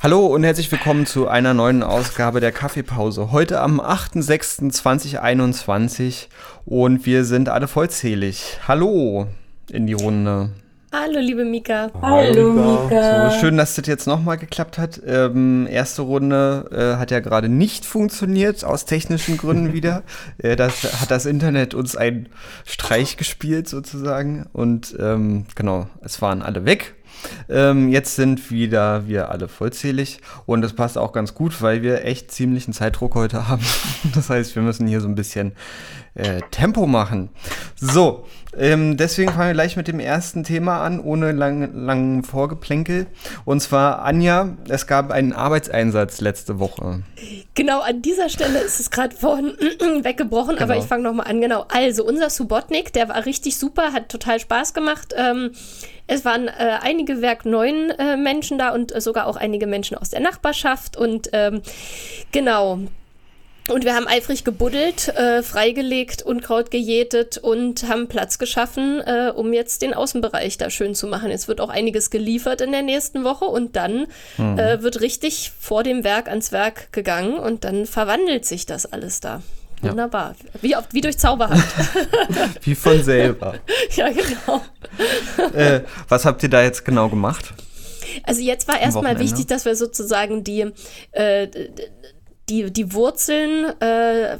Hallo und herzlich willkommen zu einer neuen Ausgabe der Kaffeepause. Heute am 8.6.2021 und wir sind alle vollzählig. Hallo in die Runde. Hallo, liebe Mika. Hallo, Mika. So, schön, dass das jetzt nochmal geklappt hat. Ähm, erste Runde äh, hat ja gerade nicht funktioniert, aus technischen Gründen wieder. Äh, das hat das Internet uns einen Streich gespielt sozusagen. Und ähm, genau, es waren alle weg. Ähm, jetzt sind wieder wir alle vollzählig und das passt auch ganz gut, weil wir echt ziemlichen Zeitdruck heute haben. Das heißt, wir müssen hier so ein bisschen äh, Tempo machen. So, ähm, deswegen fangen wir gleich mit dem ersten Thema an, ohne langen lang Vorgeplänkel. Und zwar, Anja, es gab einen Arbeitseinsatz letzte Woche. Genau, an dieser Stelle ist es gerade vorhin weggebrochen, genau. aber ich fange nochmal an. Genau, also unser Subotnik, der war richtig super, hat total Spaß gemacht. Ähm, es waren äh, einige Werk neuen äh, Menschen da und äh, sogar auch einige Menschen aus der Nachbarschaft. Und ähm, genau, und wir haben eifrig gebuddelt, äh, freigelegt, Unkraut gejätet und haben Platz geschaffen, äh, um jetzt den Außenbereich da schön zu machen. Jetzt wird auch einiges geliefert in der nächsten Woche und dann mhm. äh, wird richtig vor dem Werk ans Werk gegangen und dann verwandelt sich das alles da. Ja. Wunderbar. Wie, auf, wie durch Zauberhand. wie von selber. ja, genau. äh, was habt ihr da jetzt genau gemacht? Also jetzt war erstmal wichtig, dass wir sozusagen die, äh, die, die Wurzeln äh,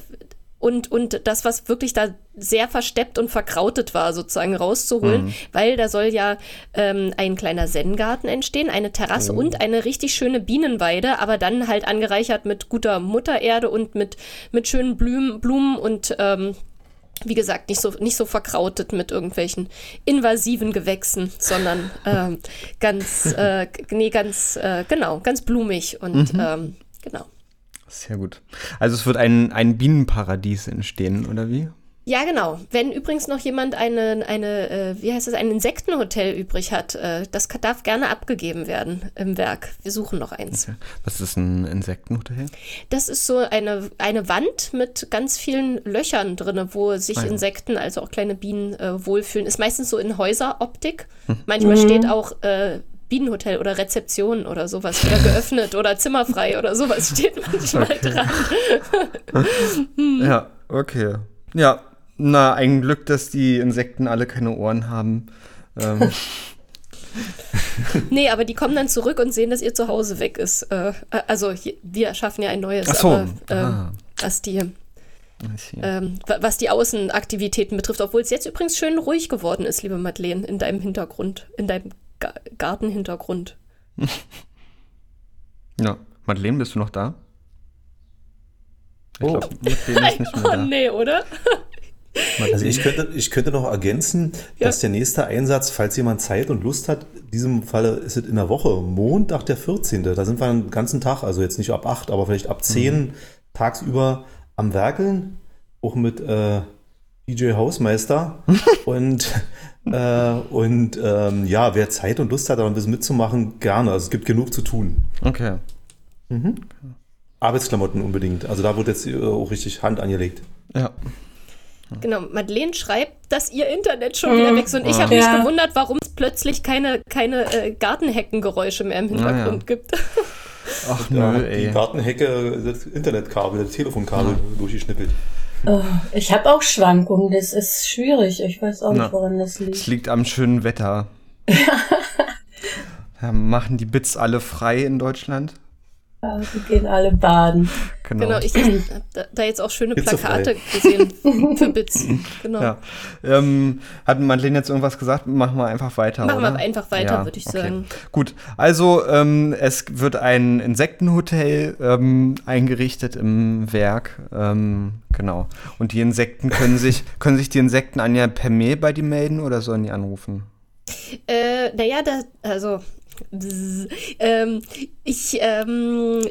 und, und das, was wirklich da sehr versteppt und verkrautet war, sozusagen rauszuholen, mhm. weil da soll ja ähm, ein kleiner Zen-Garten entstehen, eine Terrasse oh. und eine richtig schöne Bienenweide, aber dann halt angereichert mit guter Muttererde und mit, mit schönen Blumen, Blumen und ähm, wie gesagt, nicht so, nicht so verkrautet mit irgendwelchen invasiven Gewächsen, sondern ähm, ganz, äh, nee, ganz, äh, genau, ganz blumig und mhm. ähm, genau. Sehr gut. Also es wird ein, ein Bienenparadies entstehen, oder wie? Ja, genau. Wenn übrigens noch jemand eine, eine äh, wie heißt das, ein Insektenhotel übrig hat, äh, das darf gerne abgegeben werden im Werk. Wir suchen noch eins. Okay. Was ist ein Insektenhotel? Das ist so eine, eine Wand mit ganz vielen Löchern drin, wo sich ah, ja. Insekten, also auch kleine Bienen, äh, wohlfühlen. Ist meistens so in Häuseroptik. Hm. Manchmal mhm. steht auch äh, Bienenhotel oder Rezeption oder sowas oder geöffnet oder zimmerfrei oder sowas steht manchmal okay. dran. hm. Ja, okay. Ja, na, ein Glück, dass die Insekten alle keine Ohren haben. Ähm. nee, aber die kommen dann zurück und sehen, dass ihr Zuhause weg ist. Äh, also wir schaffen ja ein neues, Ach so. aber äh, ah. was die ähm, was die Außenaktivitäten betrifft, obwohl es jetzt übrigens schön ruhig geworden ist, liebe Madeleine, in deinem Hintergrund, in deinem Gartenhintergrund. ja, Madeleine, bist du noch da? Ich oh. glaube, Madeleine ist nicht mehr oh, da. Oh nee, oder? Also ich könnte, ich könnte noch ergänzen, ja. dass der nächste Einsatz, falls jemand Zeit und Lust hat, in diesem Falle ist es in der Woche, Montag der 14. Da sind wir den ganzen Tag, also jetzt nicht ab 8, aber vielleicht ab 10 mhm. tagsüber am Werkeln, auch mit äh, DJ Hausmeister und äh, und ähm, ja, wer Zeit und Lust hat, da ein bisschen mitzumachen, gerne. Also es gibt genug zu tun. Okay. Mhm. Arbeitsklamotten unbedingt. Also da wird jetzt äh, auch richtig Hand angelegt. Ja. Genau, Madeleine schreibt, dass ihr Internet schon wieder weg ist. Und ich habe ja. mich gewundert, warum es plötzlich keine, keine äh, Gartenheckengeräusche mehr im Hintergrund ja. gibt. Ach nö, ey. Die Gartenhecke, das Internetkabel, das Telefonkabel ja. durchgeschnippelt. Oh, ich habe auch Schwankungen, das ist schwierig. Ich weiß auch nicht, woran das liegt. Es liegt am schönen Wetter. ja, machen die Bits alle frei in Deutschland? Ja, die gehen alle baden. Genau, genau ich habe da jetzt auch schöne Plakate gesehen für Bits. Genau. Ja. Ähm, hat Madeleine jetzt irgendwas gesagt? Machen wir einfach weiter. Machen oder? wir einfach weiter, ja, würde ich okay. sagen. Gut, also ähm, es wird ein Insektenhotel ähm, eingerichtet im Werk. Ähm, genau. Und die Insekten können sich, können sich die Insekten Anja per Mail bei dir melden oder sollen die anrufen? Äh, naja, da, also ähm, ich, ähm,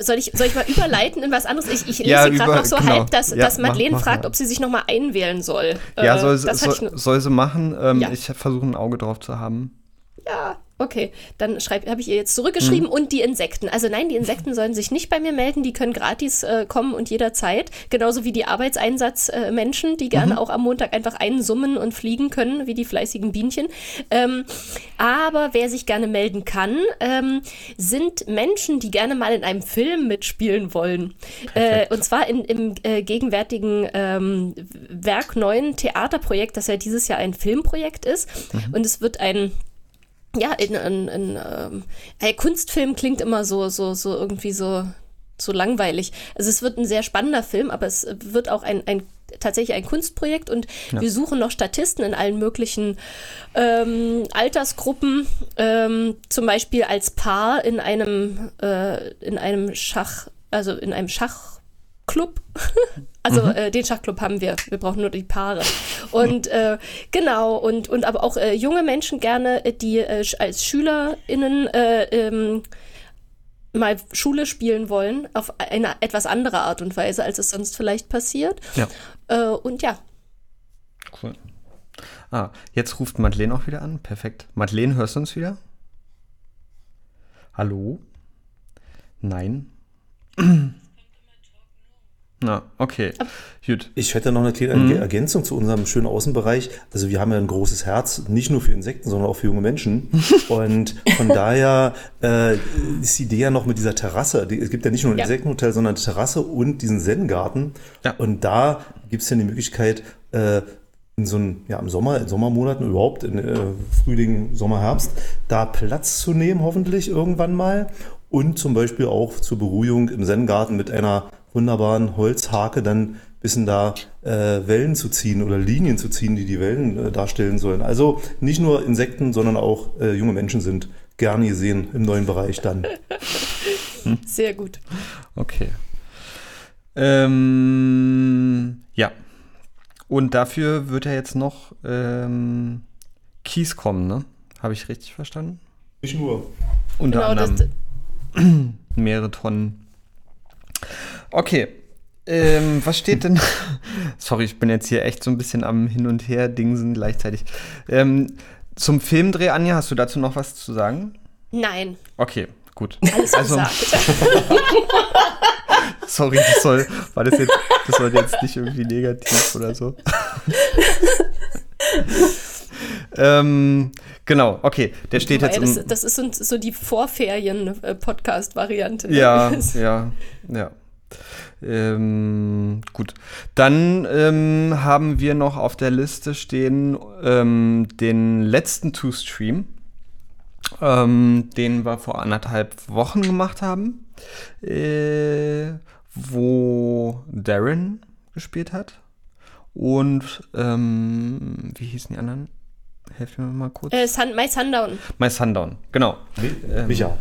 soll ich, soll ich mal überleiten in was anderes? Ich, ich lese ja, gerade noch so genau. halb, dass, ja, dass Madeleine mach, mach fragt, ob sie sich nochmal einwählen soll. Ja, äh, soll, soll, soll, sie machen. Ähm. Ich versuche ein Auge drauf zu haben. Ja, Okay, dann habe ich ihr jetzt zurückgeschrieben mhm. und die Insekten. Also nein, die Insekten sollen sich nicht bei mir melden, die können gratis äh, kommen und jederzeit. Genauso wie die Arbeitseinsatzmenschen, äh, die gerne mhm. auch am Montag einfach einsummen und fliegen können, wie die fleißigen Bienchen. Ähm, aber wer sich gerne melden kann, ähm, sind Menschen, die gerne mal in einem Film mitspielen wollen. Äh, und zwar in, im äh, gegenwärtigen ähm, Werk neuen Theaterprojekt, das ja dieses Jahr ein Filmprojekt ist. Mhm. Und es wird ein ja, in, in, in ähm, hey, Kunstfilm klingt immer so, so, so irgendwie so, so langweilig. Also es wird ein sehr spannender Film, aber es wird auch ein, ein tatsächlich ein Kunstprojekt und ja. wir suchen noch Statisten in allen möglichen ähm, Altersgruppen, ähm, zum Beispiel als Paar in einem, äh, in einem Schach, also in einem Schachclub. Also mhm. äh, den Schachclub haben wir. Wir brauchen nur die Paare. Und äh, genau, und, und aber auch äh, junge Menschen gerne, äh, die äh, als SchülerInnen äh, ähm, mal Schule spielen wollen, auf eine etwas andere Art und Weise, als es sonst vielleicht passiert. Ja. und ja. Cool. Ah, jetzt ruft Madeleine auch wieder an. Perfekt. Madeleine, hörst du uns wieder? Hallo? Nein. Na, okay. Gut. Ich hätte noch eine kleine mhm. Ergänzung zu unserem schönen Außenbereich. Also wir haben ja ein großes Herz, nicht nur für Insekten, sondern auch für junge Menschen. Und von daher äh, ist die Idee ja noch mit dieser Terrasse. Es gibt ja nicht nur ein ja. Insektenhotel, sondern eine Terrasse und diesen Zen-Garten. Ja. Und da gibt es ja die Möglichkeit, äh, in so einem, ja, im Sommer, in Sommermonaten überhaupt, in äh, Frühling, Sommer, Herbst, da Platz zu nehmen, hoffentlich irgendwann mal. Und zum Beispiel auch zur Beruhigung im Zen-Garten mit einer wunderbaren Holzhake dann bisschen da äh, Wellen zu ziehen oder Linien zu ziehen, die die Wellen äh, darstellen sollen. Also nicht nur Insekten, sondern auch äh, junge Menschen sind gerne gesehen im neuen Bereich dann. Sehr gut. Okay. Ähm, ja. Und dafür wird ja jetzt noch ähm, Kies kommen, ne? Habe ich richtig verstanden? Nicht nur. Unter genau, anderem mehrere Tonnen Okay. Ähm, was steht denn? Sorry, ich bin jetzt hier echt so ein bisschen am Hin und Her dingsen gleichzeitig. Ähm, zum Filmdreh, Anja, hast du dazu noch was zu sagen? Nein. Okay, gut. Alles also, Sorry, das soll, war das jetzt, das soll jetzt nicht irgendwie negativ oder so. ähm, genau, okay, der steht jetzt. Das, das ist so die Vorferien-Podcast-Variante. Ne? Ja, ja, ja. Ähm, gut. Dann ähm, haben wir noch auf der Liste stehen ähm, den letzten Two-Stream, ähm, den wir vor anderthalb Wochen gemacht haben, äh, wo Darren gespielt hat. Und ähm, wie hießen die anderen? Helft mir mal kurz. Äh, Sun, My Sundown. My Sundown, genau. Micha.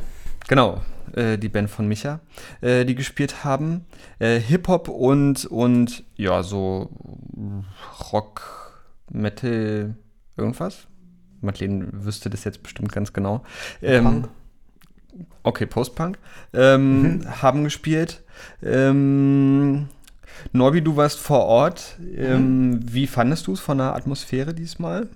Genau, äh, die Band von Micha, äh, die gespielt haben. Äh, Hip-Hop und, und ja, so Rock, Metal, irgendwas. Madeleine wüsste das jetzt bestimmt ganz genau. Ähm, Punk. Okay, Post-Punk. Ähm, mhm. Haben gespielt. Ähm, Norbi, du warst vor Ort. Ähm, mhm. Wie fandest du es von der Atmosphäre diesmal?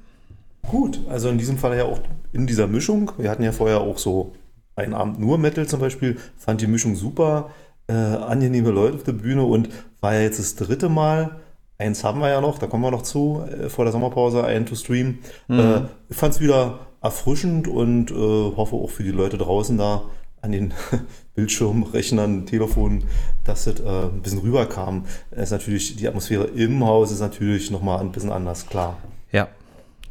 Gut, also in diesem Fall ja auch in dieser Mischung. Wir hatten ja vorher auch so einen Abend nur Metal zum Beispiel, fand die Mischung super, äh, angenehme Leute auf der Bühne und war ja jetzt das dritte Mal. Eins haben wir ja noch, da kommen wir noch zu, äh, vor der Sommerpause, ein to Stream. Mhm. Äh, ich fand es wieder erfrischend und äh, hoffe auch für die Leute draußen da an den Bildschirmen, Rechnern, Telefonen, dass das äh, ein bisschen rüberkam. Es ist natürlich, die Atmosphäre im Haus ist natürlich nochmal ein bisschen anders, klar. Ja.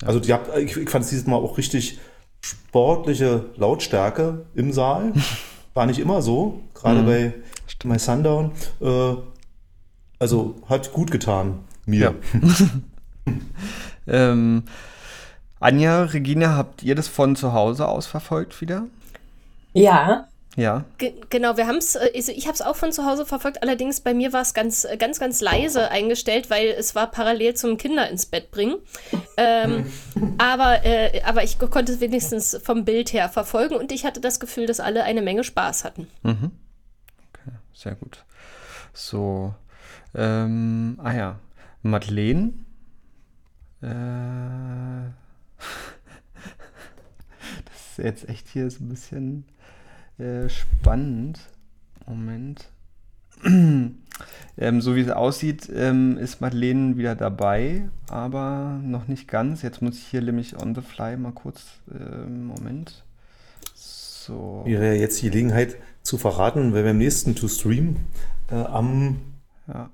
Also die, ich, ich fand es dieses Mal auch richtig sportliche Lautstärke im Saal. War nicht immer so, gerade mhm. bei My Sundown. Äh, also hat gut getan, mir. Ja. ähm, Anja, Regina, habt ihr das von zu Hause aus verfolgt wieder? Ja. Ja. Ge genau, wir haben es, äh, also ich habe es auch von zu Hause verfolgt, allerdings bei mir war es ganz, äh, ganz, ganz leise eingestellt, weil es war parallel zum Kinder ins Bett bringen. Ähm, aber, äh, aber ich konnte es wenigstens vom Bild her verfolgen und ich hatte das Gefühl, dass alle eine Menge Spaß hatten. Mhm. Okay, sehr gut. So, ähm, ah ja, Madeleine. Äh, das ist jetzt echt hier so ein bisschen äh, spannend. Moment. ähm, so wie es aussieht, ähm, ist Madeleine wieder dabei, aber noch nicht ganz. Jetzt muss ich hier nämlich on the fly mal kurz. Äh, Moment. So. Wäre jetzt die Gelegenheit zu verraten, wenn wir im nächsten To Stream äh, am, ja.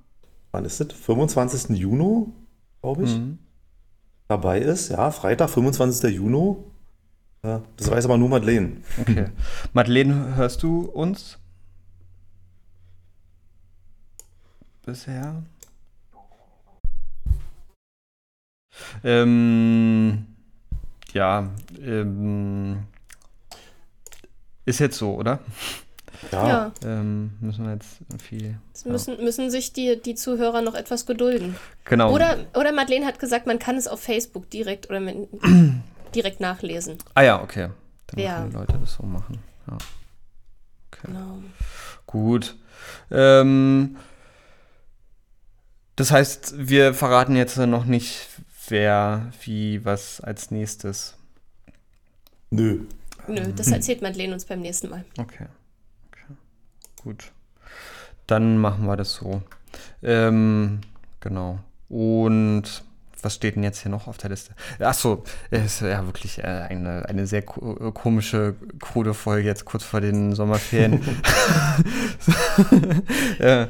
wann ist das? 25. Juni, glaube ich, mhm. dabei ist. Ja, Freitag, 25. Juni. Ja, das weiß aber nur Madeleine. Okay. Madeleine, hörst du uns? Bisher? Ähm, ja, ähm, ist jetzt so, oder? Ja. ja. Ähm, müssen wir jetzt viel. Ja. Müssen, müssen sich die, die Zuhörer noch etwas gedulden. Genau. Oder, oder Madeleine hat gesagt, man kann es auf Facebook direkt oder mit, direkt nachlesen. Ah ja, okay. Dann ja. können die Leute das so machen. Ja. Okay. Genau. Gut. Ähm, das heißt, wir verraten jetzt noch nicht, wer, wie, was als nächstes. Nö. Nö, das erzählt Madeleine uns beim nächsten Mal. Okay. okay. Gut. Dann machen wir das so. Ähm, genau. Und was steht denn jetzt hier noch auf der Liste? Achso, es ist ja wirklich äh, eine, eine sehr ko komische, krude Folge jetzt kurz vor den Sommerferien.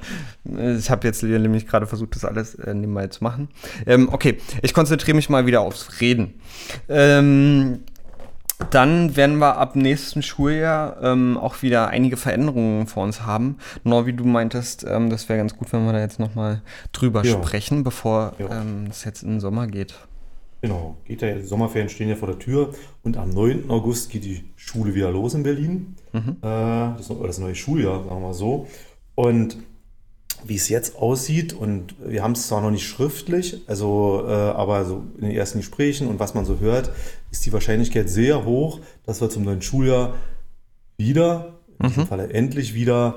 ich habe jetzt nämlich gerade versucht, das alles äh, nebenbei zu machen. Ähm, okay, ich konzentriere mich mal wieder aufs Reden. Ähm, dann werden wir ab nächsten Schuljahr ähm, auch wieder einige Veränderungen vor uns haben. Nur wie du meintest, ähm, das wäre ganz gut, wenn wir da jetzt nochmal drüber ja. sprechen, bevor ja. ähm, es jetzt in den Sommer geht. Genau, geht ja, die Sommerferien stehen ja vor der Tür und am 9. August geht die Schule wieder los in Berlin. Mhm. Äh, das, das neue Schuljahr, sagen wir mal so. Und wie es jetzt aussieht und wir haben es zwar noch nicht schriftlich, also äh, aber so in den ersten Gesprächen und was man so hört, ist die Wahrscheinlichkeit sehr hoch, dass wir zum neuen Schuljahr wieder, in mhm. diesem Falle endlich wieder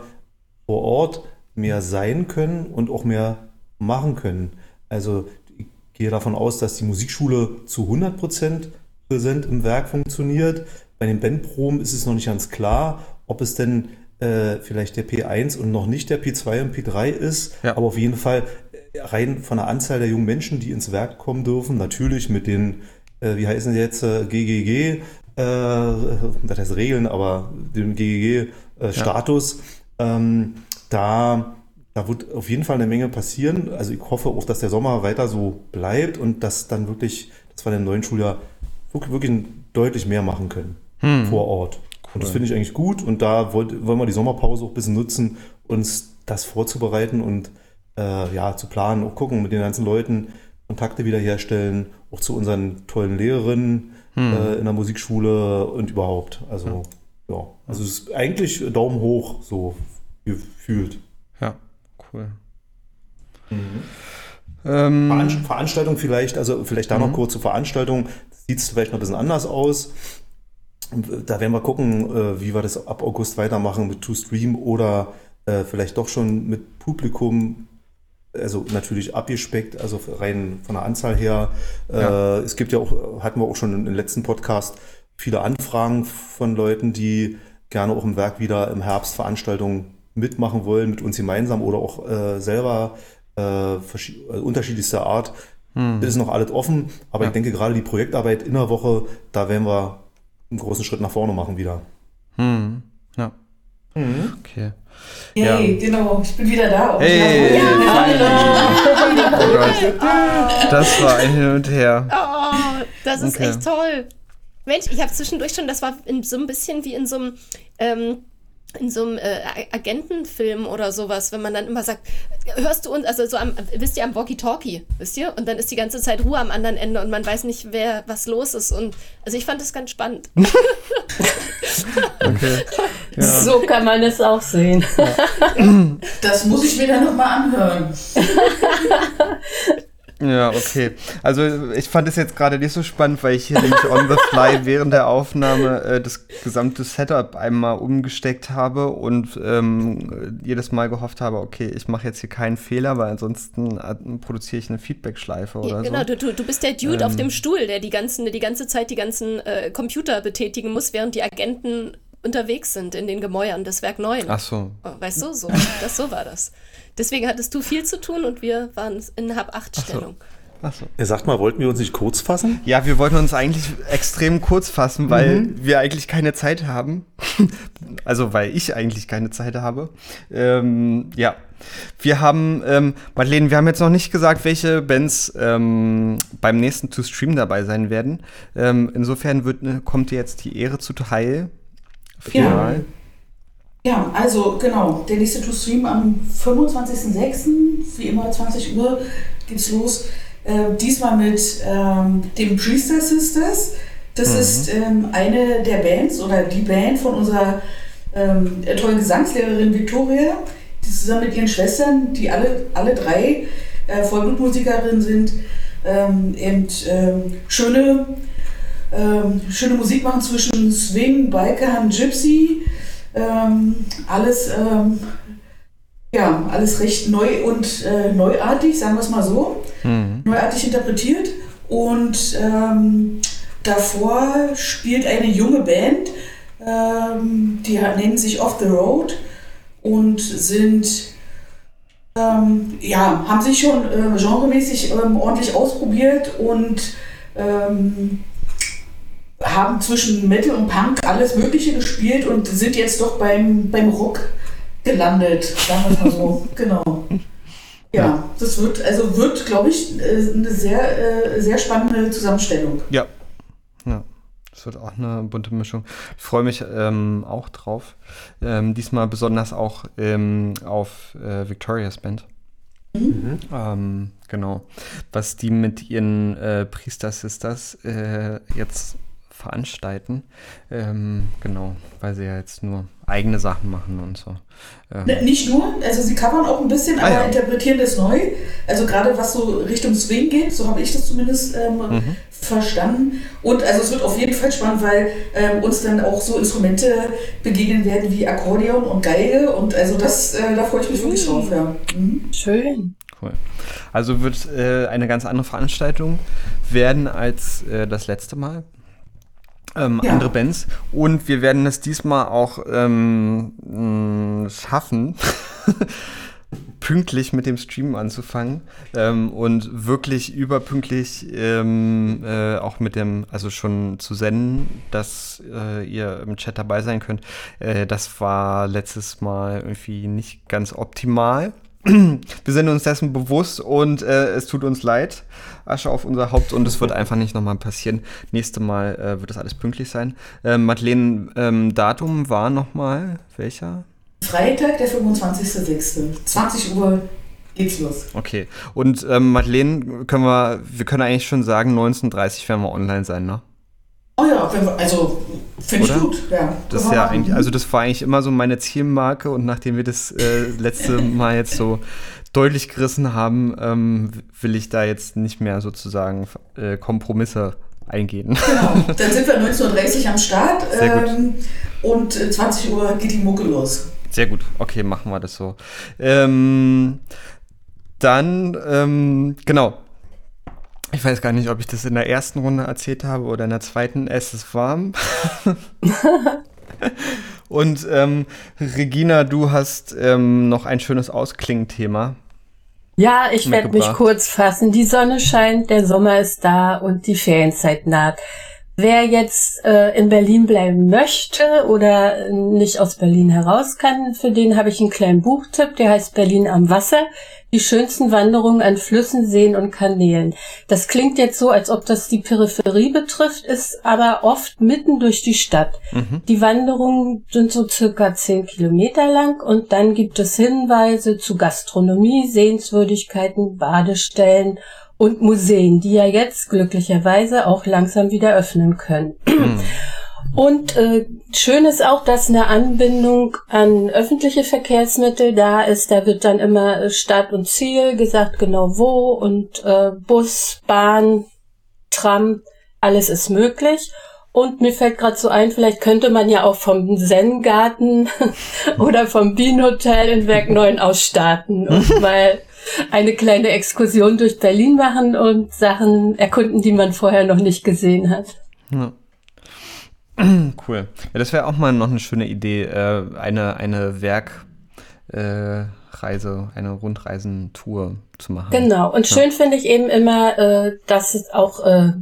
vor Ort mehr sein können und auch mehr machen können. Also ich gehe davon aus, dass die Musikschule zu 100 Prozent präsent im Werk funktioniert. Bei den Bandproben ist es noch nicht ganz klar, ob es denn äh, vielleicht der P1 und noch nicht der P2 und P3 ist, ja. aber auf jeden Fall rein von der Anzahl der jungen Menschen, die ins Werk kommen dürfen, natürlich mit den, äh, wie heißen sie jetzt, äh, GGG, äh, was heißt Regeln, aber dem GGG-Status, ja. ähm, da da wird auf jeden Fall eine Menge passieren. Also ich hoffe auch, dass der Sommer weiter so bleibt und dass dann wirklich, dass wir im neuen Schuljahr wirklich deutlich mehr machen können hm. vor Ort. Und das finde ich eigentlich gut. Und da wollt, wollen wir die Sommerpause auch ein bisschen nutzen, uns das vorzubereiten und äh, ja, zu planen, auch gucken mit den ganzen Leuten, Kontakte wiederherstellen, auch zu unseren tollen Lehrerinnen hm. äh, in der Musikschule und überhaupt. Also, ja. ja. Also es ist eigentlich Daumen hoch, so gefühlt. Ja, cool. Mhm. Ähm, Veranstaltung vielleicht, also vielleicht da noch mhm. kurz zur Veranstaltung. Sieht es vielleicht noch ein bisschen anders aus. Da werden wir gucken, äh, wie wir das ab August weitermachen mit To Stream oder äh, vielleicht doch schon mit Publikum. Also natürlich abgespeckt, also rein von der Anzahl her. Äh, ja. Es gibt ja auch, hatten wir auch schon im letzten Podcast, viele Anfragen von Leuten, die gerne auch im Werk wieder im Herbst Veranstaltungen mitmachen wollen, mit uns gemeinsam oder auch äh, selber äh, unterschiedlichster Art. Hm. Das ist noch alles offen, aber ja. ich denke gerade die Projektarbeit in der Woche, da werden wir einen großen Schritt nach vorne machen wieder. Hm. Ja. Mhm. Okay. Hey, ja. genau, ich bin wieder da. Hey, ja, hallo. Oh Gott. Das war ein Hin und Her. Oh, das ist okay. echt toll. Mensch, ich habe zwischendurch schon, das war in, so ein bisschen wie in so einem ähm, in so einem äh, Agentenfilm oder sowas, wenn man dann immer sagt, hörst du uns, also so am, wisst ihr, am Walkie-Talkie, wisst ihr? Und dann ist die ganze Zeit Ruhe am anderen Ende und man weiß nicht, wer, was los ist. Und also ich fand das ganz spannend. okay. Ja. So kann man es auch sehen. Das muss ich mir dann nochmal anhören. Ja, okay. Also ich fand es jetzt gerade nicht so spannend, weil ich hier nämlich on the fly während der Aufnahme äh, das gesamte Setup einmal umgesteckt habe und ähm, jedes Mal gehofft habe, okay, ich mache jetzt hier keinen Fehler, weil ansonsten äh, produziere ich eine Feedback-Schleife oder ja, genau, so. Genau, du, du bist der Dude ähm, auf dem Stuhl, der die, ganzen, die ganze Zeit die ganzen äh, Computer betätigen muss, während die Agenten unterwegs sind in den Gemäuern des Werk 9. Ach so. Oh, weißt du, so, das, so war das. Deswegen hattest du viel zu tun und wir waren in Hab-8-Stellung. Ach so. Er sagt mal, wollten wir uns nicht kurz fassen? Ja, wir wollten uns eigentlich extrem kurz fassen, weil mhm. wir eigentlich keine Zeit haben. also, weil ich eigentlich keine Zeit habe. Ähm, ja. Wir haben, ähm, Madeleine, wir haben jetzt noch nicht gesagt, welche Bands ähm, beim nächsten To Stream dabei sein werden. Ähm, insofern wird, ne, kommt dir jetzt die Ehre zuteil. Final. Ja. Ja, also genau, der nächste To-Stream am 25.06., wie immer 20 Uhr geht's los. Äh, diesmal mit ähm, den Priester Sisters. Das mhm. ist ähm, eine der Bands oder die Band von unserer ähm, tollen Gesangslehrerin Victoria, die zusammen mit ihren Schwestern, die alle, alle drei äh, Vollblutmusikerinnen sind, ähm, eben ähm, schöne, ähm, schöne Musik machen zwischen Swing, Biker und Gypsy ähm, alles, ähm, ja, alles recht neu und äh, neuartig, sagen wir es mal so. Mhm. Neuartig interpretiert. Und ähm, davor spielt eine junge Band, ähm, die nennen sich Off the Road und sind ähm, ja, haben sich schon äh, genremäßig ähm, ordentlich ausprobiert und ähm, haben zwischen Metal und Punk alles Mögliche gespielt und sind jetzt doch beim, beim Rock gelandet, sagen wir mal so. genau. Ja, das wird, also wird, glaube ich, äh, eine sehr, äh, sehr spannende Zusammenstellung. Ja. Ja. Das wird auch eine bunte Mischung. Ich freue mich ähm, auch drauf. Ähm, diesmal besonders auch ähm, auf äh, Victoria's Band. Mhm. Ähm, genau. Was die mit ihren äh, Priester Sisters äh, jetzt veranstalten. Ähm, genau, weil sie ja jetzt nur eigene Sachen machen und so. Ähm. Ne, nicht nur, also sie covern auch ein bisschen, ah, aber ja. interpretieren das neu. Also gerade was so Richtung Swing geht, so habe ich das zumindest ähm, mhm. verstanden. Und also es wird auf jeden Fall spannend, weil ähm, uns dann auch so Instrumente begegnen werden wie Akkordeon und Geige. Und also das, äh, da freue ich mich wirklich drauf. Ja. Mhm. Schön. Cool. Also wird äh, eine ganz andere Veranstaltung werden als äh, das letzte Mal ähm, ja. andere Bands. Und wir werden es diesmal auch ähm, schaffen, pünktlich mit dem Stream anzufangen ähm, und wirklich überpünktlich ähm, äh, auch mit dem, also schon zu senden, dass äh, ihr im Chat dabei sein könnt. Äh, das war letztes Mal irgendwie nicht ganz optimal. Wir sind uns dessen bewusst und äh, es tut uns leid. Asche auf unser Haupt und es wird einfach nicht nochmal passieren. Nächste Mal äh, wird das alles pünktlich sein. Ähm, Madeleine, ähm, Datum war nochmal welcher? Freitag, der 25.06. 20 Uhr geht's los. Okay. Und ähm, Madeleine, können wir, wir können eigentlich schon sagen, 19.30 werden wir online sein, ne? Oh ja, also finde ich gut. Ja, das ist ja eigentlich, also das war eigentlich immer so meine Zielmarke und nachdem wir das äh, letzte Mal jetzt so deutlich gerissen haben, ähm, will ich da jetzt nicht mehr sozusagen äh, Kompromisse eingehen. Genau, dann sind wir 19.30 Uhr am Start ähm, und 20 Uhr geht die Mucke los. Sehr gut, okay, machen wir das so. Ähm, dann, ähm, genau, ich weiß gar nicht, ob ich das in der ersten Runde erzählt habe oder in der zweiten. Es ist warm. Und ähm, Regina, du hast ähm, noch ein schönes Ausklingthema. Ja, ich werde mich kurz fassen. Die Sonne scheint, der Sommer ist da und die Ferienzeit naht. Wer jetzt äh, in Berlin bleiben möchte oder nicht aus Berlin heraus kann, für den habe ich einen kleinen Buchtipp, der heißt Berlin am Wasser. Die schönsten Wanderungen an Flüssen, Seen und Kanälen. Das klingt jetzt so, als ob das die Peripherie betrifft, ist aber oft mitten durch die Stadt. Mhm. Die Wanderungen sind so circa zehn Kilometer lang und dann gibt es Hinweise zu Gastronomie, Sehenswürdigkeiten, Badestellen und Museen, die ja jetzt glücklicherweise auch langsam wieder öffnen können. Mhm. Und äh, schön ist auch, dass eine Anbindung an öffentliche Verkehrsmittel da ist. Da wird dann immer Start und Ziel gesagt, genau wo und äh, Bus, Bahn, Tram, alles ist möglich. Und mir fällt gerade so ein, vielleicht könnte man ja auch vom Zen-Garten oder vom Bienenhotel in Werk 9 aus starten und mal eine kleine Exkursion durch Berlin machen und Sachen erkunden, die man vorher noch nicht gesehen hat. Ja. Cool. Ja, das wäre auch mal noch eine schöne Idee, äh, eine, eine Werkreise, äh, eine Rundreisentour zu machen. Genau. Und schön finde ich eben immer, äh, dass es auch äh,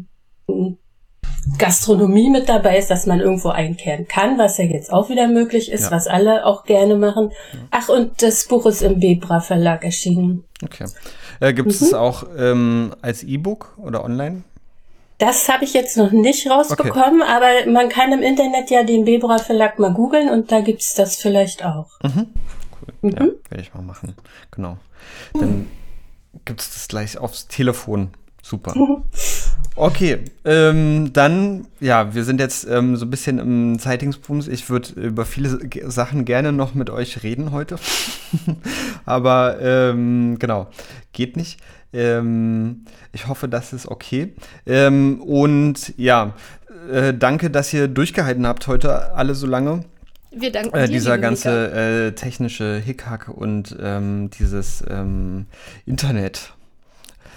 Gastronomie mit dabei ist, dass man irgendwo einkehren kann, was ja jetzt auch wieder möglich ist, ja. was alle auch gerne machen. Ach, und das Buch ist im Bebra Verlag erschienen. Okay. Äh, Gibt es mhm. es auch ähm, als E-Book oder online? Das habe ich jetzt noch nicht rausbekommen, okay. aber man kann im Internet ja den Bebra Verlag mal googeln und da gibt es das vielleicht auch. Mhm. Cool. Mhm. Ja, werde ich mal machen. Genau. Dann gibt es das gleich aufs Telefon. Super. Okay, ähm, dann, ja, wir sind jetzt ähm, so ein bisschen im Zeitingsbums. Ich würde über viele Sachen gerne noch mit euch reden heute. Aber ähm, genau, geht nicht. Ähm, ich hoffe, das ist okay. Ähm, und ja, äh, danke, dass ihr durchgehalten habt heute alle so lange. Wir danken äh, dir, Dieser ganze äh, technische Hickhack und ähm, dieses Internet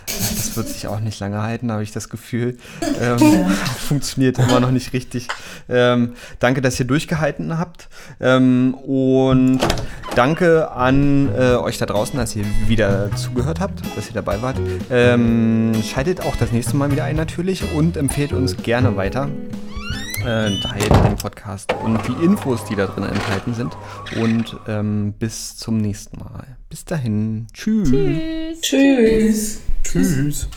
das wird sich auch nicht lange halten, habe ich das Gefühl. Ähm, funktioniert immer noch nicht richtig. Ähm, danke, dass ihr durchgehalten habt. Ähm, und danke an äh, euch da draußen, dass ihr wieder zugehört habt, dass ihr dabei wart. Ähm, schaltet auch das nächste Mal wieder ein natürlich und empfehlt uns gerne weiter. Äh, teilt den Podcast und die Infos, die da drin enthalten sind. Und ähm, bis zum nächsten Mal. Bis dahin. Tschüss. Tschüss. Tschüss. Tschüss.